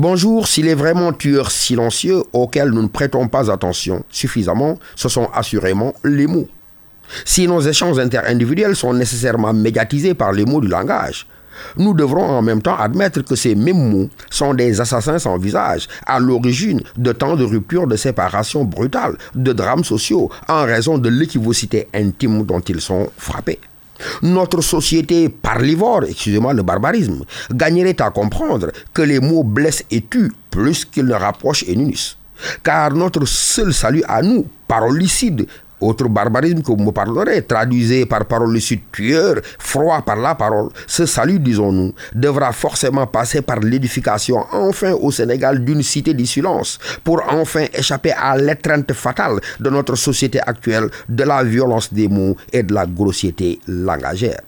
Bonjour, s'il est vraiment tueur silencieux auquel nous ne prêtons pas attention suffisamment, ce sont assurément les mots. Si nos échanges interindividuels sont nécessairement médiatisés par les mots du langage, nous devrons en même temps admettre que ces mêmes mots sont des assassins sans visage, à l'origine de tant de ruptures, de séparations brutales, de drames sociaux, en raison de l'équivocité intime dont ils sont frappés. Notre société parlivore, excusez-moi le barbarisme, gagnerait à comprendre que les mots blessent et tuent plus qu'ils ne rapprochent et n'unissent. Car notre seul salut à nous, parolicide, autre barbarisme que vous me parlerez, traduisé par parole lucide tueur, froid par la parole, ce salut, disons-nous, devra forcément passer par l'édification enfin au Sénégal d'une cité d'insulence, pour enfin échapper à l'étreinte fatale de notre société actuelle, de la violence des mots et de la grossièreté langagère.